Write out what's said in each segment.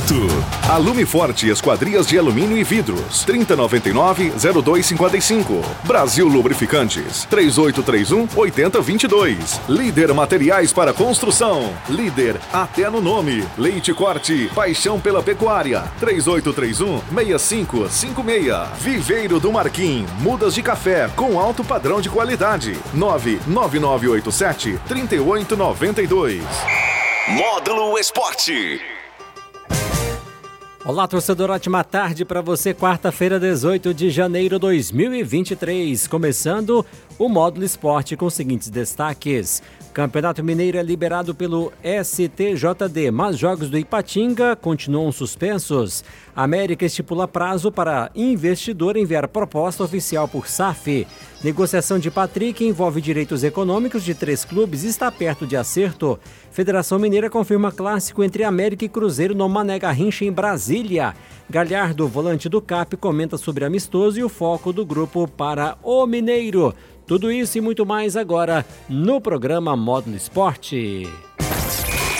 Oferecimento. Alume Forte Esquadrias de Alumínio e Vidros. 3099-0255. Brasil Lubrificantes. 3831-8022. Líder Materiais para Construção. Líder até no nome. Leite Corte. Paixão pela Pecuária. 3831-6556. Viveiro do Marquim. Mudas de café com alto padrão de qualidade. 99987-3892. Módulo Esporte. Olá, torcedor, ótima tarde para você. Quarta-feira, 18 de janeiro de 2023. Começando o Módulo Esporte com os seguintes destaques. Campeonato Mineiro é liberado pelo STJD, mas jogos do Ipatinga continuam suspensos. América estipula prazo para investidor enviar proposta oficial por SAF. Negociação de Patrick envolve direitos econômicos de três clubes e está perto de acerto. Federação Mineira confirma clássico entre América e Cruzeiro no Mané Garrincha em Brasília. Galhardo, volante do CAP, comenta sobre amistoso e o foco do grupo para o Mineiro. Tudo isso e muito mais agora no programa Módulo Esporte.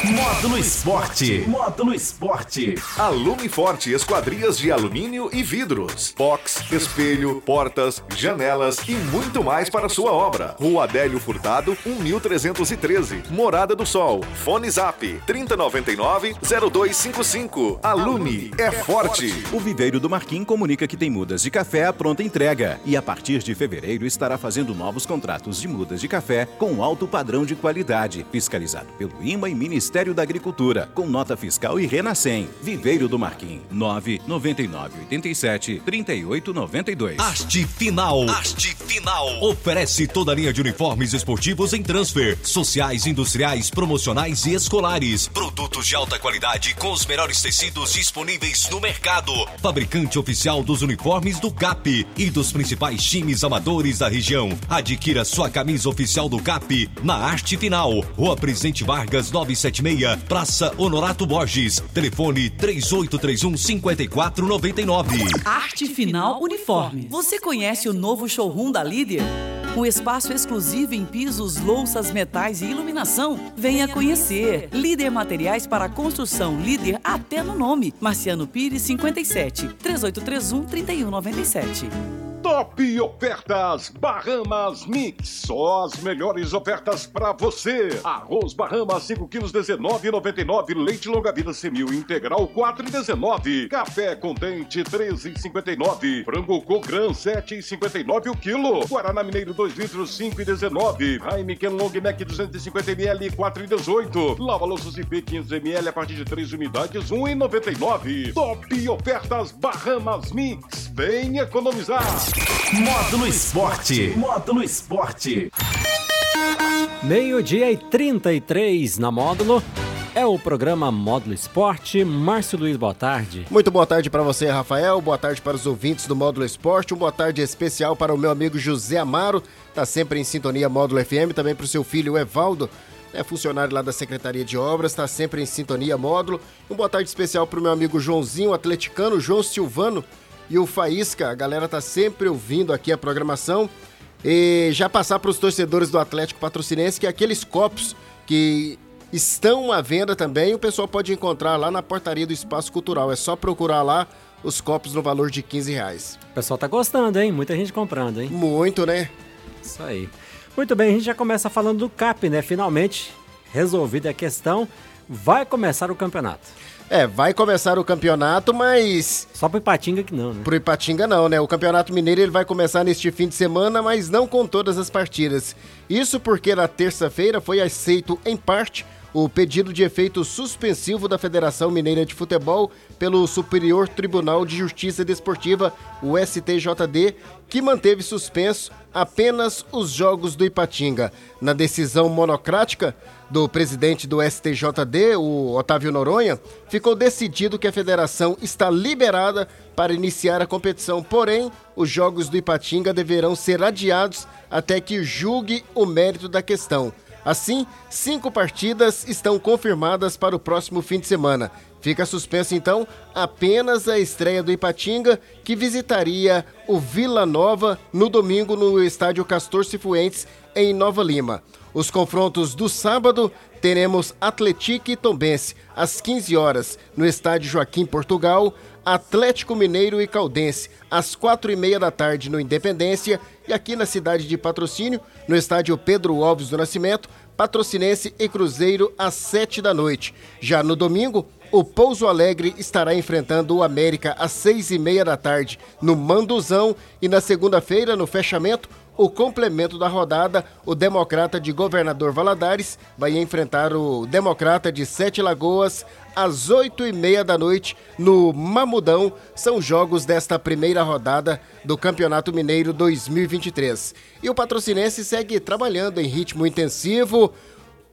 Módulo Esporte. Módulo Esporte. Alume Forte Esquadrias de Alumínio e Vidros. Box, espelho, portas, janelas e muito mais para sua obra. Rua Adélio Furtado, 1313. Morada do Sol. Fone Zap 3099-0255. Alume é forte. O Viveiro do Marquim comunica que tem mudas de café à pronta entrega e a partir de fevereiro estará fazendo novos contratos de mudas de café com alto padrão de qualidade, fiscalizado pelo IMA e Ministério Ministério da Agricultura, com nota fiscal e Renascem. Viveiro do Marquim, 99987 3892. Haste Final. Haste Final. Oferece toda a linha de uniformes esportivos em transfer, sociais, industriais, promocionais e escolares. Produtos de alta qualidade com os melhores tecidos disponíveis no mercado. Fabricante oficial dos uniformes do CAP e dos principais times amadores da região. Adquira sua camisa oficial do CAP na Arte Final. Rua Presidente Vargas 97 76, Praça Honorato Borges. Telefone 3831 5499. Arte Final Uniforme. Você conhece o novo showroom da Líder? Um espaço exclusivo em pisos, louças, metais e iluminação. Venha conhecer. Líder Materiais para Construção. Líder até no nome. Marciano Pires 57 3831 3197. Top Ofertas Bahamas Mix. Só as melhores ofertas para você. Arroz Bahamas 5 quilos 19,99. Leite longa vida semil integral 4,19. Café contente 13,59. Frango Cogran 7,59 o quilo. Guaraná Mineiro 2 litros 5,19. Heineken Long Neck 250 ml 4,18. Lava louças IP 500 ml a partir de 3 unidades 1,99. Top Ofertas Bahamas Mix. Vem economizar. Módulo Esporte. Módulo Esporte. Meio-dia e 33 na Módulo. É o programa Módulo Esporte. Márcio Luiz, boa tarde. Muito boa tarde para você, Rafael. Boa tarde para os ouvintes do Módulo Esporte. Um boa tarde especial para o meu amigo José Amaro. Tá sempre em sintonia Módulo FM. Também para o seu filho Evaldo. É funcionário lá da Secretaria de Obras, está sempre em sintonia módulo. Um boa tarde especial para o meu amigo Joãozinho, atleticano, João Silvano, e o Faísca. A galera tá sempre ouvindo aqui a programação. E já passar para os torcedores do Atlético Patrocinense que aqueles copos que estão à venda também, o pessoal pode encontrar lá na portaria do Espaço Cultural. É só procurar lá os copos no valor de 15 reais. O pessoal tá gostando, hein? Muita gente comprando, hein? Muito, né? Isso aí. Muito bem, a gente já começa falando do CAP, né? Finalmente resolvida a questão, vai começar o campeonato. É, vai começar o campeonato, mas. Só pro Ipatinga que não, né? Pro Ipatinga não, né? O Campeonato Mineiro ele vai começar neste fim de semana, mas não com todas as partidas. Isso porque na terça-feira foi aceito, em parte, o pedido de efeito suspensivo da Federação Mineira de Futebol pelo Superior Tribunal de Justiça Desportiva, o STJD, que manteve suspenso apenas os jogos do Ipatinga. Na decisão monocrática do presidente do STJD, o Otávio Noronha, ficou decidido que a federação está liberada para iniciar a competição, porém, os jogos do Ipatinga deverão ser adiados até que julgue o mérito da questão. Assim, cinco partidas estão confirmadas para o próximo fim de semana. Fica suspenso então apenas a estreia do Ipatinga, que visitaria o Vila Nova no domingo no estádio Castor Cifuentes, em Nova Lima. Os confrontos do sábado teremos Atlético e Tombense às 15 horas no estádio Joaquim Portugal, Atlético Mineiro e Caldense às quatro e meia da tarde no Independência e aqui na cidade de Patrocínio, no estádio Pedro Alves do Nascimento, Patrocinense e Cruzeiro às sete da noite. Já no domingo, o Pouso Alegre estará enfrentando o América às seis e meia da tarde no Manduzão e na segunda-feira, no fechamento, o complemento da rodada, o Democrata de Governador Valadares vai enfrentar o Democrata de Sete Lagoas às oito e meia da noite no Mamudão. São jogos desta primeira rodada do Campeonato Mineiro 2023. E o patrocinense segue trabalhando em ritmo intensivo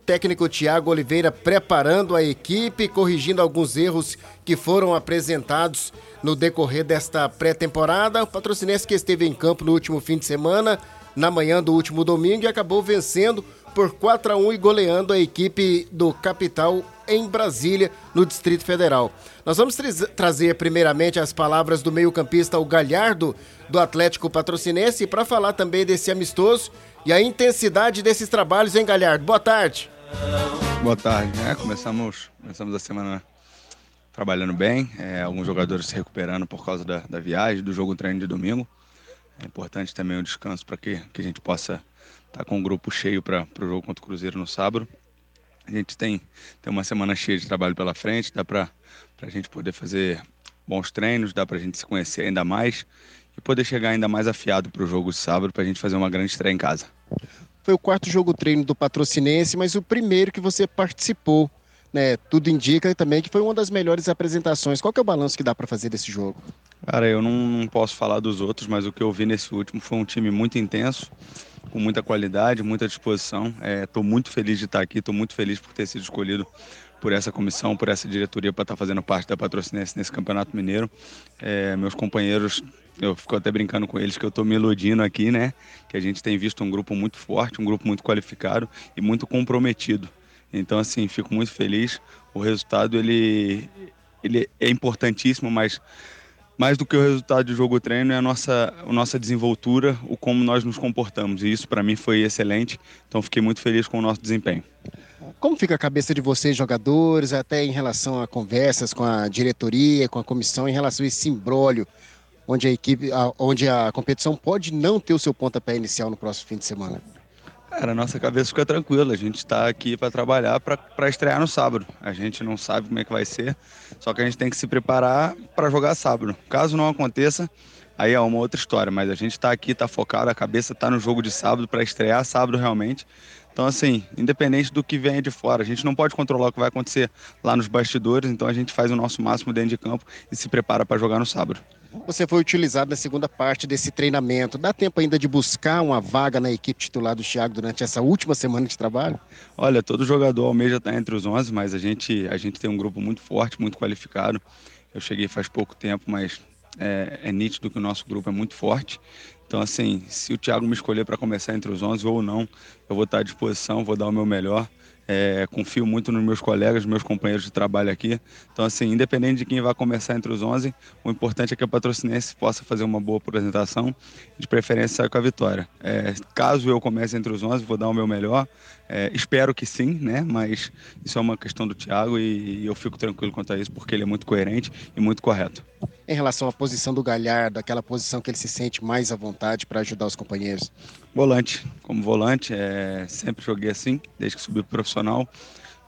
técnico Tiago Oliveira preparando a equipe, corrigindo alguns erros que foram apresentados no decorrer desta pré-temporada. O patrocinense que esteve em campo no último fim de semana, na manhã do último domingo, e acabou vencendo por 4 a 1 e goleando a equipe do Capital em Brasília, no Distrito Federal. Nós vamos tra trazer primeiramente as palavras do meio-campista o Galhardo do Atlético Patrocinense para falar também desse amistoso e a intensidade desses trabalhos em Galhardo. Boa tarde. Boa tarde. É, começamos, começamos a semana trabalhando bem, é, alguns jogadores se recuperando por causa da, da viagem, do jogo treino de domingo. É importante também o descanso para que, que a gente possa estar tá com o grupo cheio para o jogo contra o Cruzeiro no sábado. A gente tem, tem uma semana cheia de trabalho pela frente, dá para a gente poder fazer bons treinos, dá para a gente se conhecer ainda mais e poder chegar ainda mais afiado para o jogo de sábado para a gente fazer uma grande estreia em casa. Foi o quarto jogo treino do Patrocinense, mas o primeiro que você participou. Né? Tudo indica também que foi uma das melhores apresentações. Qual que é o balanço que dá para fazer desse jogo? Cara, eu não, não posso falar dos outros, mas o que eu vi nesse último foi um time muito intenso, com muita qualidade, muita disposição. Estou é, muito feliz de estar aqui, estou muito feliz por ter sido escolhido por essa comissão, por essa diretoria para estar tá fazendo parte da Patrocinense nesse Campeonato Mineiro. É, meus companheiros eu fico até brincando com eles que eu estou me iludindo aqui, né? Que a gente tem visto um grupo muito forte, um grupo muito qualificado e muito comprometido. Então, assim, fico muito feliz. O resultado, ele, ele é importantíssimo, mas mais do que o resultado de jogo treino é a nossa, a nossa desenvoltura, o como nós nos comportamos. E isso, para mim, foi excelente. Então, fiquei muito feliz com o nosso desempenho. Como fica a cabeça de vocês, jogadores, até em relação a conversas com a diretoria, com a comissão, em relação a esse imbróglio onde a equipe, onde a competição pode não ter o seu pontapé inicial no próximo fim de semana? Cara, a nossa cabeça fica tranquila. A gente está aqui para trabalhar para estrear no sábado. A gente não sabe como é que vai ser, só que a gente tem que se preparar para jogar sábado. Caso não aconteça, aí é uma outra história. Mas a gente está aqui, está focado, a cabeça está no jogo de sábado para estrear sábado realmente. Então, assim, independente do que venha de fora, a gente não pode controlar o que vai acontecer lá nos bastidores, então a gente faz o nosso máximo dentro de campo e se prepara para jogar no sábado. Você foi utilizado na segunda parte desse treinamento. Dá tempo ainda de buscar uma vaga na equipe titular do Thiago durante essa última semana de trabalho? Olha, todo jogador almeja estar entre os 11, mas a gente, a gente tem um grupo muito forte, muito qualificado. Eu cheguei faz pouco tempo, mas é, é nítido que o nosso grupo é muito forte. Então, assim, se o Thiago me escolher para começar entre os 11 ou não, eu vou estar à disposição, vou dar o meu melhor. É, confio muito nos meus colegas, meus companheiros de trabalho aqui. Então, assim, independente de quem vai começar entre os 11, o importante é que a patrocinense possa fazer uma boa apresentação, de preferência sair com a vitória. É, caso eu comece entre os 11, vou dar o meu melhor. É, espero que sim, né? Mas isso é uma questão do Thiago e, e eu fico tranquilo quanto a isso, porque ele é muito coerente e muito correto. Em relação à posição do Galhardo, aquela posição que ele se sente mais à vontade para ajudar os companheiros? Volante. Como volante, é, sempre joguei assim, desde que subi para profissional.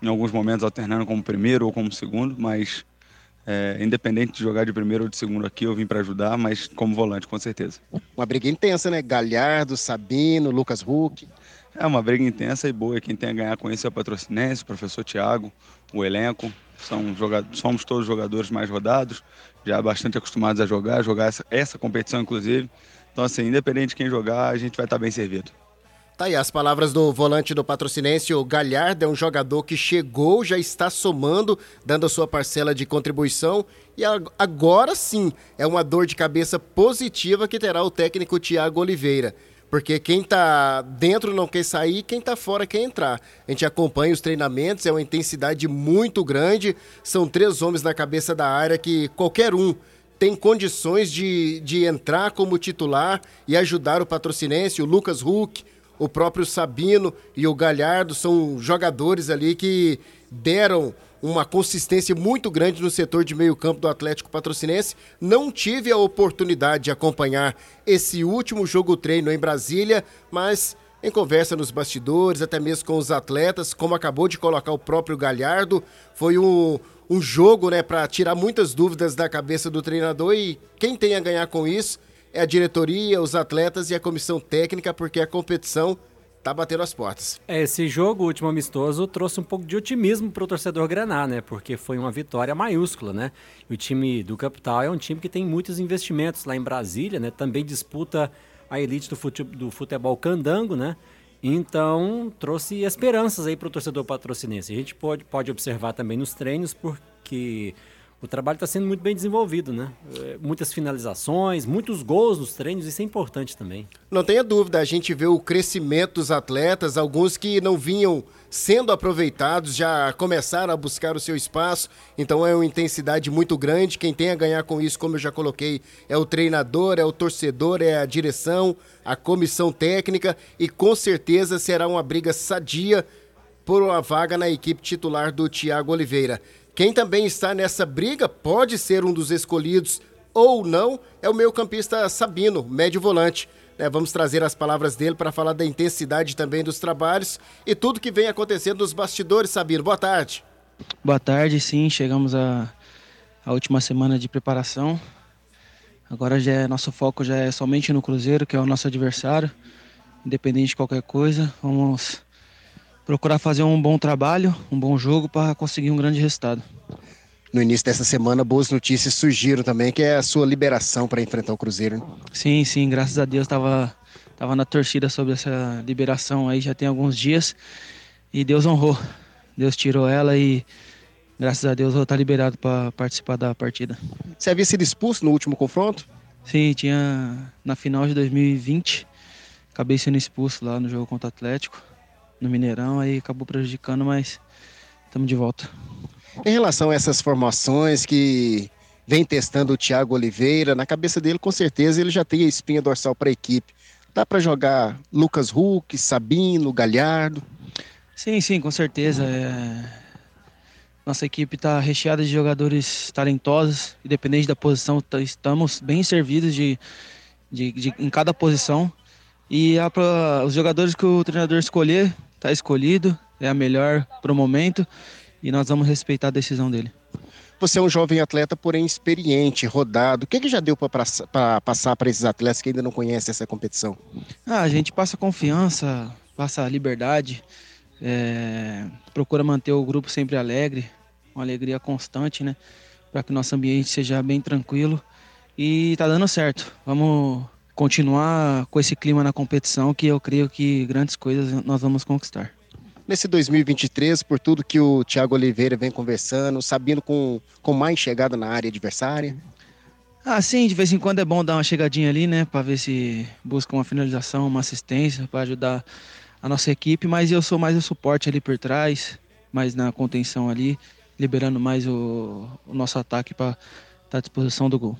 Em alguns momentos alternando como primeiro ou como segundo, mas é, independente de jogar de primeiro ou de segundo aqui, eu vim para ajudar, mas como volante, com certeza. Uma briga intensa, né? Galhardo, Sabino, Lucas Huck. É uma briga intensa e boa. Quem tem a ganhar com isso é o Patrocinense, o professor Tiago, o elenco. São jogadores, somos todos jogadores mais rodados, já bastante acostumados a jogar, jogar essa, essa competição, inclusive. Então, assim, independente de quem jogar, a gente vai estar bem servido. Tá aí as palavras do volante do Patrocinense, o Galhardo é um jogador que chegou, já está somando, dando a sua parcela de contribuição e agora sim é uma dor de cabeça positiva que terá o técnico Tiago Oliveira Porque quem está dentro não quer sair, quem está fora quer entrar. A gente acompanha os treinamentos, é uma intensidade muito grande. São três homens na cabeça da área que qualquer um tem condições de, de entrar como titular e ajudar o patrocinense. O Lucas Huck, o próprio Sabino e o Galhardo são jogadores ali que deram uma consistência muito grande no setor de meio campo do Atlético Patrocinense. Não tive a oportunidade de acompanhar esse último jogo treino em Brasília, mas em conversa nos bastidores, até mesmo com os atletas, como acabou de colocar o próprio Galhardo, foi um, um jogo né, para tirar muitas dúvidas da cabeça do treinador e quem tem a ganhar com isso é a diretoria, os atletas e a comissão técnica, porque a competição tá batendo as portas. É, esse jogo, último amistoso, trouxe um pouco de otimismo para o torcedor Graná, né? Porque foi uma vitória maiúscula, né? E o time do Capital é um time que tem muitos investimentos lá em Brasília, né? Também disputa a elite do, fute do futebol candango, né? Então, trouxe esperanças aí para o torcedor patrocinense. A gente pode, pode observar também nos treinos, porque o trabalho está sendo muito bem desenvolvido, né? É, muitas finalizações, muitos gols nos treinos, isso é importante também. Não tenha dúvida, a gente vê o crescimento dos atletas, alguns que não vinham sendo aproveitados já começaram a buscar o seu espaço, então é uma intensidade muito grande. Quem tem a ganhar com isso, como eu já coloquei, é o treinador, é o torcedor, é a direção, a comissão técnica e com certeza será uma briga sadia por uma vaga na equipe titular do Thiago Oliveira. Quem também está nessa briga pode ser um dos escolhidos ou não é o meio campista Sabino, médio volante. É, vamos trazer as palavras dele para falar da intensidade também dos trabalhos e tudo que vem acontecendo nos bastidores, Sabino. Boa tarde. Boa tarde, sim. Chegamos à, à última semana de preparação. Agora já é, nosso foco já é somente no Cruzeiro, que é o nosso adversário. Independente de qualquer coisa, vamos procurar fazer um bom trabalho, um bom jogo para conseguir um grande resultado. No início dessa semana, boas notícias surgiram também, que é a sua liberação para enfrentar o Cruzeiro. Né? Sim, sim, graças a Deus estava tava na torcida sobre essa liberação aí já tem alguns dias e Deus honrou. Deus tirou ela e graças a Deus eu vou estar liberado para participar da partida. Você havia sido expulso no último confronto? Sim, tinha na final de 2020. Acabei sendo expulso lá no jogo contra o Atlético no Mineirão, aí acabou prejudicando, mas estamos de volta. Em relação a essas formações que vem testando o Thiago Oliveira, na cabeça dele com certeza ele já tem a espinha dorsal para a equipe. Dá para jogar Lucas Huck, Sabino, Galhardo? Sim, sim, com certeza. É... Nossa equipe está recheada de jogadores talentosos, independente da posição, estamos bem servidos de, de, de em cada posição. E a, os jogadores que o treinador escolher, está escolhido, é a melhor para o momento e nós vamos respeitar a decisão dele. Você é um jovem atleta, porém experiente, rodado. O que, que já deu para passar para esses atletas que ainda não conhecem essa competição? Ah, a gente passa confiança, passa liberdade, é, procura manter o grupo sempre alegre, uma alegria constante, né? Para que nosso ambiente seja bem tranquilo. E tá dando certo. Vamos continuar com esse clima na competição que eu creio que grandes coisas nós vamos conquistar. Nesse 2023, por tudo que o Thiago Oliveira vem conversando, sabendo com, com mais chegada na área adversária? Ah, sim, de vez em quando é bom dar uma chegadinha ali, né, para ver se busca uma finalização, uma assistência para ajudar a nossa equipe, mas eu sou mais o suporte ali por trás, mais na contenção ali, liberando mais o, o nosso ataque para estar tá à disposição do gol.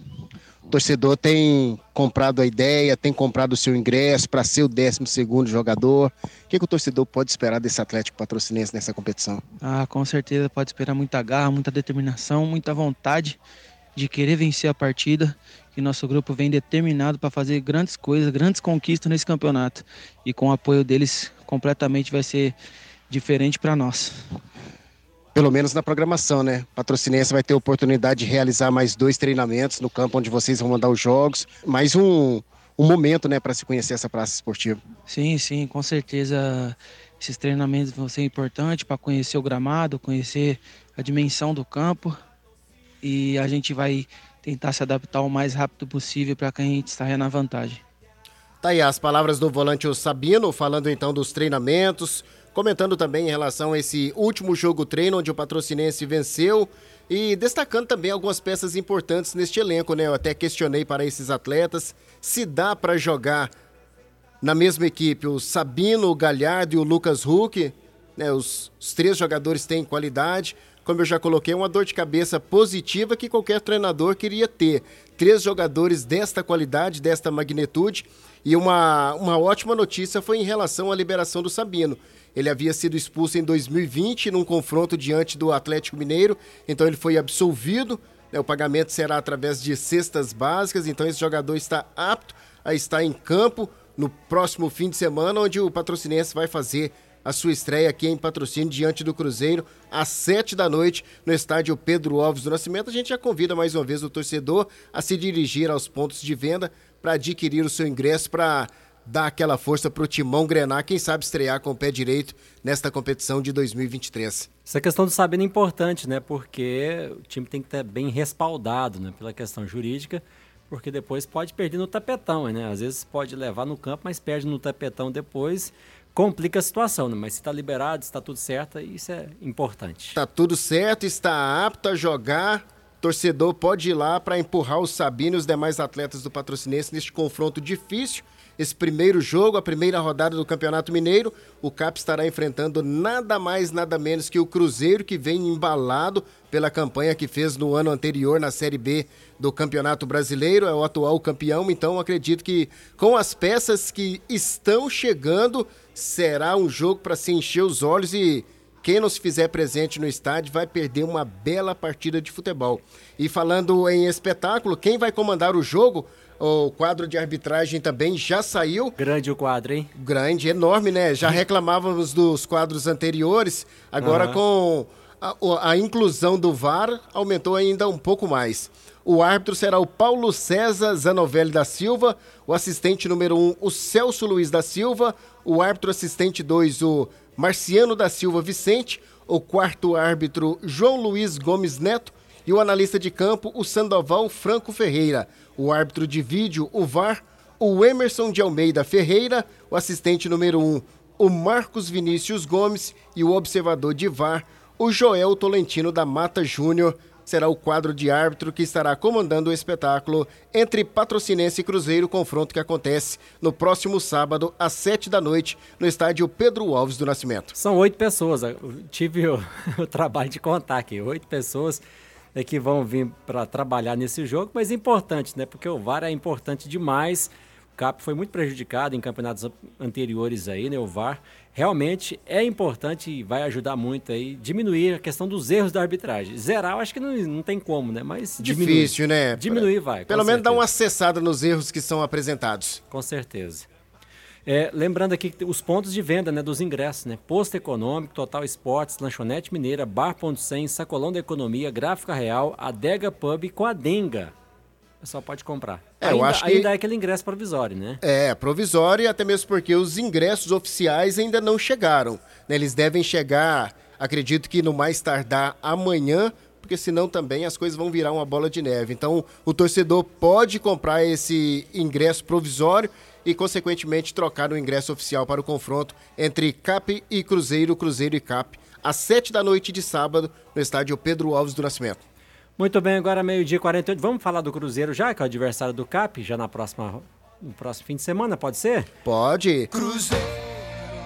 O torcedor tem comprado a ideia, tem comprado o seu ingresso para ser o 12 jogador. O que, que, o torcedor pode esperar desse Atlético Patrocinense nessa competição? Ah, com certeza pode esperar muita garra, muita determinação, muita vontade de querer vencer a partida. Que nosso grupo vem determinado para fazer grandes coisas, grandes conquistas nesse campeonato. E com o apoio deles, completamente vai ser diferente para nós pelo menos na programação, né? Patrocinense vai ter oportunidade de realizar mais dois treinamentos no campo onde vocês vão mandar os jogos, mais um, um momento, né, para se conhecer essa praça esportiva. Sim, sim, com certeza esses treinamentos vão ser importantes para conhecer o gramado, conhecer a dimensão do campo e a gente vai tentar se adaptar o mais rápido possível para que a gente saia na vantagem. Tá aí as palavras do volante Sabino, falando então dos treinamentos, comentando também em relação a esse último jogo treino onde o Patrocinense venceu e destacando também algumas peças importantes neste elenco, né? Eu até questionei para esses atletas se dá para jogar na mesma equipe o Sabino, o Galhardo e o Lucas Huck. Né, os, os três jogadores têm qualidade. Como eu já coloquei, uma dor de cabeça positiva que qualquer treinador queria ter. Três jogadores desta qualidade, desta magnitude. E uma, uma ótima notícia foi em relação à liberação do Sabino. Ele havia sido expulso em 2020 num confronto diante do Atlético Mineiro, então ele foi absolvido. Né, o pagamento será através de cestas básicas, então esse jogador está apto a estar em campo no próximo fim de semana, onde o patrocinense vai fazer a sua estreia aqui em patrocínio diante do Cruzeiro às sete da noite no estádio Pedro Alves do Nascimento. A gente já convida mais uma vez o torcedor a se dirigir aos pontos de venda para adquirir o seu ingresso para dar aquela força para o Timão Grenar, quem sabe estrear com o pé direito nesta competição de 2023. Essa questão do Sabino é importante, né? Porque o time tem que estar bem respaldado, né? Pela questão jurídica, porque depois pode perder no tapetão, né? Às vezes pode levar no campo, mas perde no tapetão depois complica a situação, né? mas se está liberado, está tudo certo, isso é importante. Está tudo certo, está apto a jogar. Torcedor pode ir lá para empurrar o Sabino e os demais atletas do Patrocinense neste confronto difícil esse primeiro jogo, a primeira rodada do Campeonato Mineiro. O CAP estará enfrentando nada mais, nada menos que o Cruzeiro, que vem embalado pela campanha que fez no ano anterior na Série B do Campeonato Brasileiro, é o atual campeão. Então, acredito que com as peças que estão chegando, será um jogo para se encher os olhos e quem não se fizer presente no estádio vai perder uma bela partida de futebol. E falando em espetáculo, quem vai comandar o jogo o quadro de arbitragem também já saiu. Grande o quadro, hein? Grande, enorme, né? Já reclamávamos dos quadros anteriores, agora uhum. com a, a, inclusão do VAR aumentou ainda um pouco mais. O árbitro será o Paulo César Zanovelli da Silva, o assistente número 1, um, o Celso Luiz da Silva, o árbitro assistente 2, o Marciano da Silva Vicente, o quarto árbitro João Luiz Gomes Neto e o analista de campo, o Sandoval Franco Ferreira. O árbitro de vídeo, o VAR, o Emerson de Almeida Ferreira, o assistente número 1, um, o Marcos Vinícius Gomes. E o observador de VAR, o Joel Tolentino da Mata Júnior. Será o quadro de árbitro que estará comandando o espetáculo entre Patrocinense e Cruzeiro, confronto que acontece no próximo sábado, às sete da noite, no estádio Pedro Alves do Nascimento. São oito pessoas, eu tive o, o trabalho de contar aqui, oito pessoas é, que vão vir para trabalhar nesse jogo, mas é importante, né? Porque o VAR é importante demais. O CAP foi muito prejudicado em campeonatos anteriores aí, né? O VAR realmente é importante e vai ajudar muito aí diminuir a questão dos erros da arbitragem. Zerar, eu acho que não, não tem como, né? Mas difícil, diminuir. né? Diminuir vai. Pelo menos certeza. dar uma acessada nos erros que são apresentados. Com certeza. É, lembrando aqui os pontos de venda né, dos ingressos, né? Posto Econômico, Total Esportes, Lanchonete Mineira, Bar Ponto 100, Sacolão da Economia, Gráfica Real, Adega Pub com a Denga. Pessoal pode comprar. É, ainda, eu acho que... ainda é aquele ingresso provisório, né? É, provisório, até mesmo porque os ingressos oficiais ainda não chegaram. Né? Eles devem chegar, acredito que no mais tardar amanhã, porque senão também as coisas vão virar uma bola de neve. Então, o torcedor pode comprar esse ingresso provisório e, consequentemente, trocar o ingresso oficial para o confronto entre CAP e Cruzeiro, Cruzeiro e CAP, às 7 da noite de sábado, no estádio Pedro Alves do Nascimento. Muito bem, agora meio-dia 48. Vamos falar do Cruzeiro já, que é o adversário do CAP, já na próxima, no próximo fim de semana, pode ser? Pode. Cruzeiro.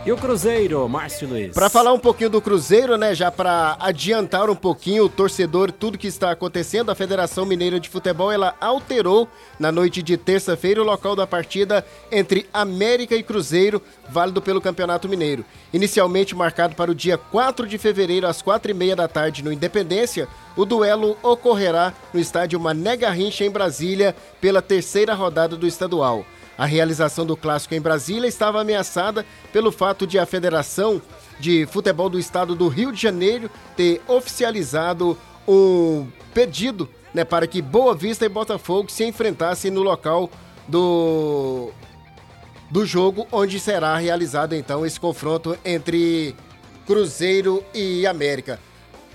E o Cruzeiro, Márcio Luiz? Para falar um pouquinho do Cruzeiro, né, já para adiantar um pouquinho o torcedor tudo que está acontecendo, a Federação Mineira de Futebol ela alterou na noite de terça-feira o local da partida entre América e Cruzeiro, válido pelo Campeonato Mineiro. Inicialmente marcado para o dia 4 de fevereiro às quatro e meia da tarde no Independência, o duelo ocorrerá no estádio Mané Garrincha em Brasília pela terceira rodada do estadual. A realização do clássico em Brasília estava ameaçada pelo fato de a Federação de Futebol do Estado do Rio de Janeiro ter oficializado um pedido né, para que Boa Vista e Botafogo se enfrentassem no local do, do jogo, onde será realizado então esse confronto entre Cruzeiro e América.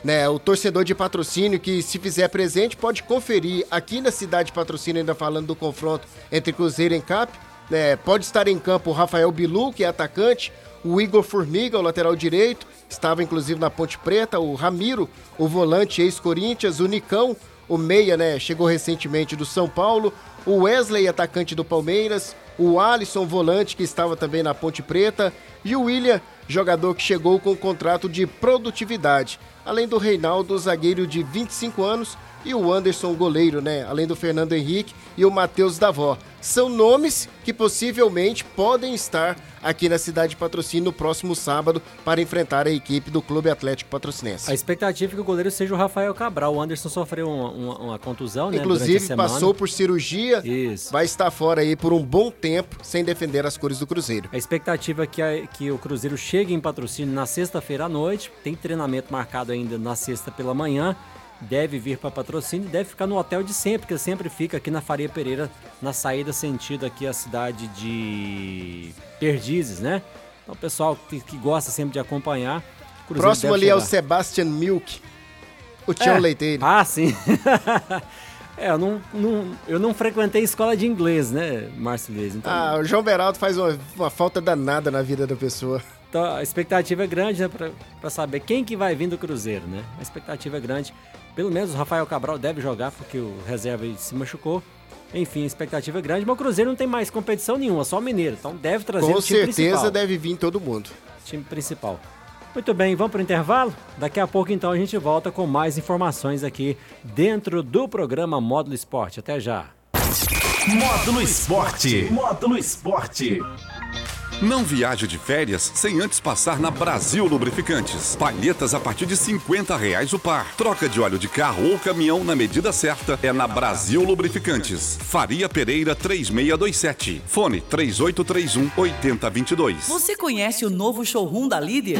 Né, o torcedor de patrocínio que se fizer presente pode conferir aqui na cidade de patrocínio, ainda falando do confronto entre Cruzeiro e Cap. Né, pode estar em campo o Rafael Bilu, que é atacante, o Igor Formiga, o lateral direito, estava inclusive na Ponte Preta, o Ramiro, o volante ex-Corinthians, o Nicão, o meia, né, chegou recentemente do São Paulo, o Wesley, atacante do Palmeiras, o Alisson Volante, que estava também na Ponte Preta, e o William, jogador que chegou com contrato de produtividade, além do Reinaldo, zagueiro de 25 anos, e o Anderson goleiro, né? Além do Fernando Henrique e o Matheus Davó. São nomes que possivelmente podem estar aqui na cidade de Patrocínio no próximo sábado para enfrentar a equipe do Clube Atlético Patrocinense. A expectativa é que o goleiro seja o Rafael Cabral. O Anderson sofreu uma, uma, uma contusão, né? Inclusive passou por cirurgia, Isso. vai estar fora aí por um bom tempo sem defender as cores do Cruzeiro. A expectativa é que, a, que o Cruzeiro chegue em Patrocínio na sexta-feira à noite. Tem treinamento marcado ainda na sexta pela manhã deve vir para patrocínio, deve ficar no hotel de sempre, que sempre fica aqui na Faria Pereira, na saída sentido aqui a cidade de Perdizes, né? Então, o pessoal que, que gosta sempre de acompanhar. Próximo ali chegar. é o Sebastian Milk, o Tião é. Leiteiro. Ah, sim. é, eu não, não, eu não frequentei escola de inglês, né, Márcio Luiz? Então... Ah, o João Beraldo faz uma, uma falta danada na vida da pessoa. Então, a expectativa é grande, né, para saber quem que vai vir do Cruzeiro, né? A expectativa é grande. Pelo menos o Rafael Cabral deve jogar, porque o reserva se machucou. Enfim, a expectativa é grande, mas o Cruzeiro não tem mais competição nenhuma, só o Mineiro. Então deve trazer Com o time certeza principal. deve vir todo mundo. Time principal. Muito bem, vamos para o intervalo? Daqui a pouco então a gente volta com mais informações aqui dentro do programa Módulo Esporte. Até já. Módulo Esporte. Módulo Esporte. Não viaje de férias sem antes passar na Brasil Lubrificantes. Palhetas a partir de 50 reais o par. Troca de óleo de carro ou caminhão na medida certa é na Brasil Lubrificantes. Faria Pereira 3627. Fone 3831 8022. Você conhece o novo showroom da Líder?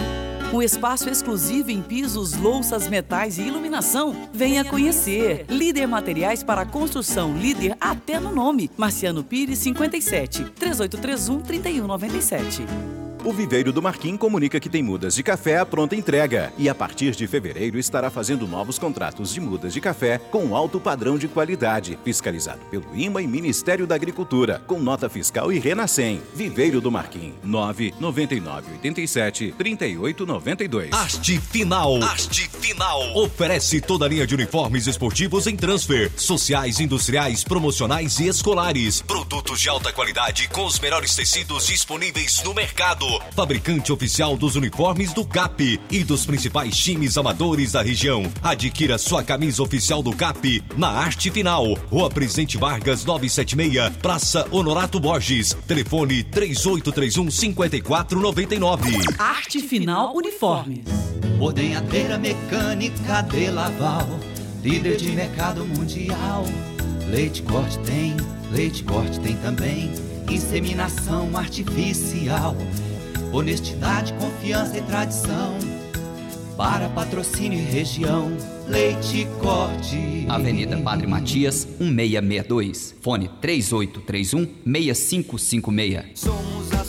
O espaço exclusivo em pisos, louças, metais e iluminação. Venha conhecer. Líder Materiais para Construção. Líder até no nome. Marciano Pires 57 3831 3197. O Viveiro do Marquim comunica que tem mudas de café à pronta entrega e a partir de fevereiro estará fazendo novos contratos de mudas de café com alto padrão de qualidade, fiscalizado pelo IMA e Ministério da Agricultura, com nota fiscal e Renascem. Viveiro do Marquim, 99987 3892. Haste Final. Haste Final. Oferece toda a linha de uniformes esportivos em transfer, sociais, industriais, promocionais e escolares. Produtos de alta qualidade com os melhores tecidos disponíveis no mercado fabricante oficial dos uniformes do CAP e dos principais times amadores da região. Adquira sua camisa oficial do CAP na Arte Final, Rua Presidente Vargas 976, Praça Honorato Borges. Telefone 3831 5499. Arte Final Uniformes. Ordenhadeira mecânica de Laval, líder de mercado mundial. Leite corte tem, leite corte tem também. Inseminação artificial honestidade, confiança e tradição. Para patrocínio e região, Leite Corte. Avenida Padre Matias, 1662. Fone 3831 6556. Somos a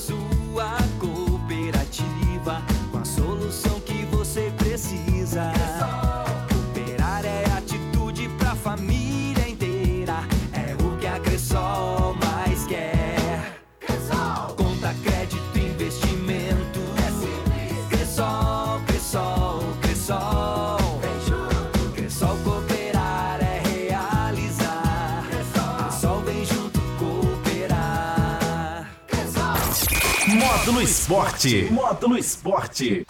Esporte. Módulo Esporte.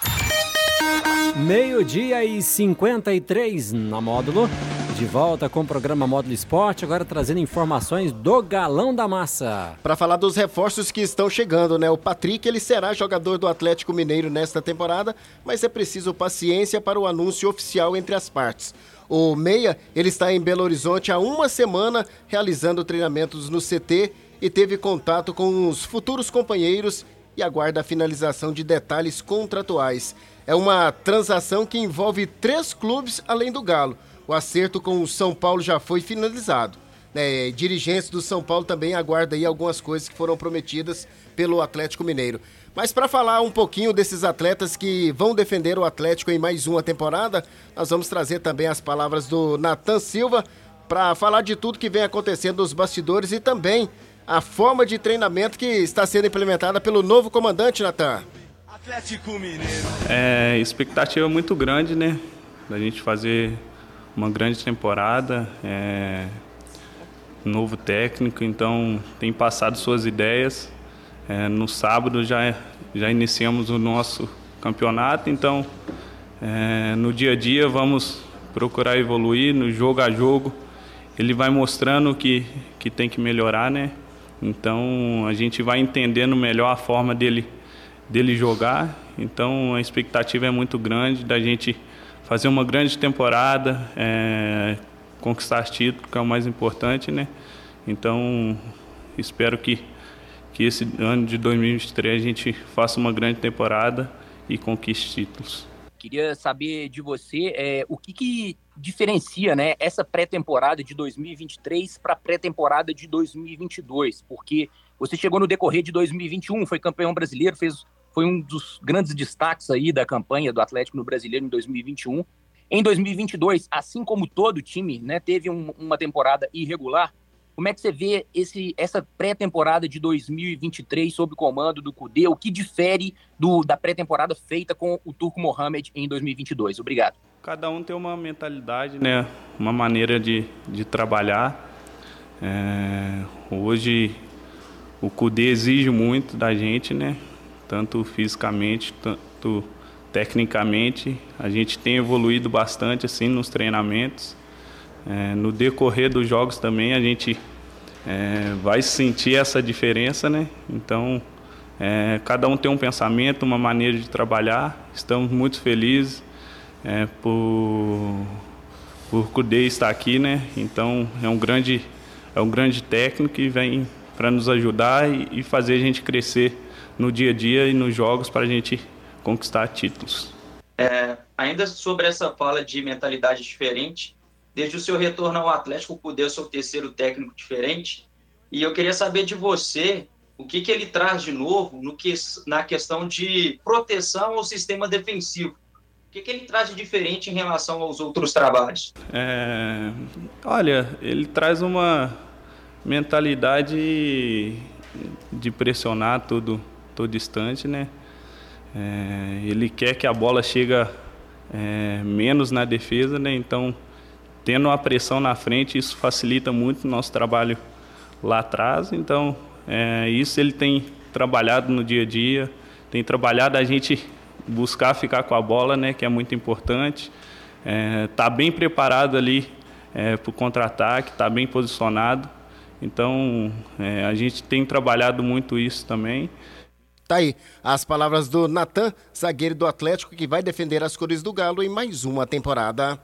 Meio-dia e 53 na módulo. De volta com o programa Módulo Esporte, agora trazendo informações do Galão da Massa. Para falar dos reforços que estão chegando, né? O Patrick, ele será jogador do Atlético Mineiro nesta temporada, mas é preciso paciência para o anúncio oficial entre as partes. O Meia, ele está em Belo Horizonte há uma semana realizando treinamentos no CT e teve contato com os futuros companheiros e aguarda a finalização de detalhes contratuais. É uma transação que envolve três clubes além do Galo. O acerto com o São Paulo já foi finalizado. É, dirigentes do São Paulo também aguardam aí algumas coisas que foram prometidas pelo Atlético Mineiro. Mas para falar um pouquinho desses atletas que vão defender o Atlético em mais uma temporada, nós vamos trazer também as palavras do Natan Silva para falar de tudo que vem acontecendo nos bastidores e também a forma de treinamento que está sendo implementada pelo novo comandante, Natan. Atlético Mineiro. É, expectativa muito grande, né? Da gente fazer uma grande temporada. É, novo técnico, então tem passado suas ideias. É, no sábado já, já iniciamos o nosso campeonato, então é, no dia a dia vamos procurar evoluir no jogo a jogo. Ele vai mostrando que, que tem que melhorar, né? Então a gente vai entendendo melhor a forma dele, dele jogar. Então a expectativa é muito grande da gente fazer uma grande temporada, é, conquistar título, que é o mais importante, né? Então espero que, que esse ano de 2023 a gente faça uma grande temporada e conquiste títulos. Queria saber de você é, o que, que diferencia né, essa pré-temporada de 2023 para a pré-temporada de 2022, porque você chegou no decorrer de 2021, foi campeão brasileiro, fez, foi um dos grandes destaques aí da campanha do Atlético no Brasileiro em 2021. Em 2022, assim como todo time, né, teve um, uma temporada irregular. Como é que você vê esse, essa pré-temporada de 2023 sob o comando do Cudê? O que difere do, da pré-temporada feita com o Turco Mohamed em 2022? Obrigado. Cada um tem uma mentalidade, né? uma maneira de, de trabalhar. É, hoje o Cudê exige muito da gente, né? tanto fisicamente, tanto tecnicamente. A gente tem evoluído bastante assim nos treinamentos. É, no decorrer dos jogos também a gente é, vai sentir essa diferença, né? Então, é, cada um tem um pensamento, uma maneira de trabalhar. Estamos muito felizes é, por por estar aqui, né? Então, é um grande é um grande técnico que vem para nos ajudar e, e fazer a gente crescer no dia a dia e nos jogos para a gente conquistar títulos. É, ainda sobre essa fala de mentalidade diferente, Desde o seu retorno ao Atlético, o Cudê é o seu terceiro técnico diferente. E eu queria saber de você o que, que ele traz de novo no que, na questão de proteção ao sistema defensivo. O que, que ele traz de diferente em relação aos outros trabalhos? É, olha, ele traz uma mentalidade de pressionar todo, todo instante, né? É, ele quer que a bola chegue é, menos na defesa, né? Então tendo a pressão na frente, isso facilita muito o nosso trabalho lá atrás. Então, é, isso ele tem trabalhado no dia a dia, tem trabalhado a gente buscar ficar com a bola, né, que é muito importante. Está é, bem preparado ali é, para o contra-ataque, está bem posicionado. Então, é, a gente tem trabalhado muito isso também. Tá aí as palavras do Natan, zagueiro do Atlético, que vai defender as cores do Galo em mais uma temporada.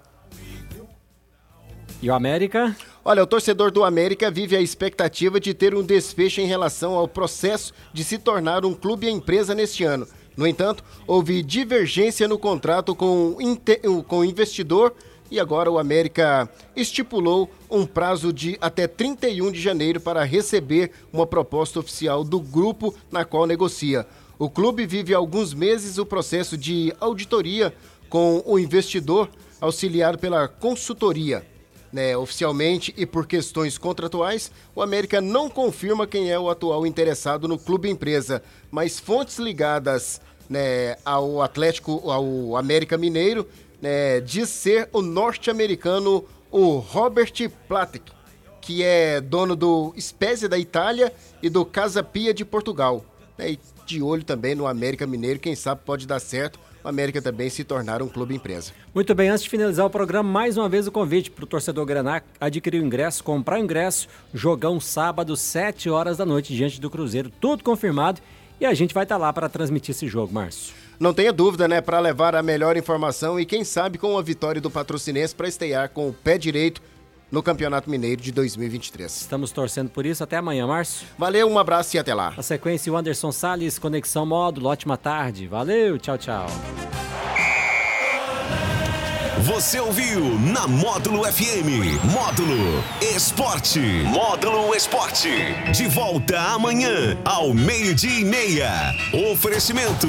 E o América? Olha, o torcedor do América vive a expectativa de ter um desfecho em relação ao processo de se tornar um clube e empresa neste ano. No entanto, houve divergência no contrato com, o investidor e agora o América estipulou um prazo de até 31 de janeiro para receber uma proposta oficial do grupo na qual negocia. O clube vive há alguns meses o processo de auditoria com o investidor auxiliado pela consultoria né, oficialmente e por questões contratuais, o América não confirma quem é o atual interessado no clube empresa, mas fontes ligadas né, ao Atlético, ao América Mineiro, né, diz ser o norte-americano o Robert Platek, que é dono do Spezia da Itália e do Casa Pia de Portugal. Né, e de olho também no América Mineiro, quem sabe pode dar certo o América também se tornar um clube empresa. Muito bem, antes de finalizar o programa, mais uma vez o convite para o torcedor Graná adquirir o ingresso, comprar o ingresso, jogão sábado, 7 horas da noite, diante do Cruzeiro, tudo confirmado. E a gente vai estar tá lá para transmitir esse jogo, Márcio. Não tenha dúvida, né? Para levar a melhor informação e quem sabe com a vitória do patrocinense para estrear com o pé direito no Campeonato Mineiro de 2023. Estamos torcendo por isso. Até amanhã, Márcio. Valeu, um abraço e até lá. A sequência, o Anderson Salles, Conexão Módulo. Ótima tarde. Valeu, tchau, tchau. Você ouviu na Módulo FM. Módulo Esporte. Módulo Esporte. De volta amanhã, ao meio-dia e meia. Oferecimento.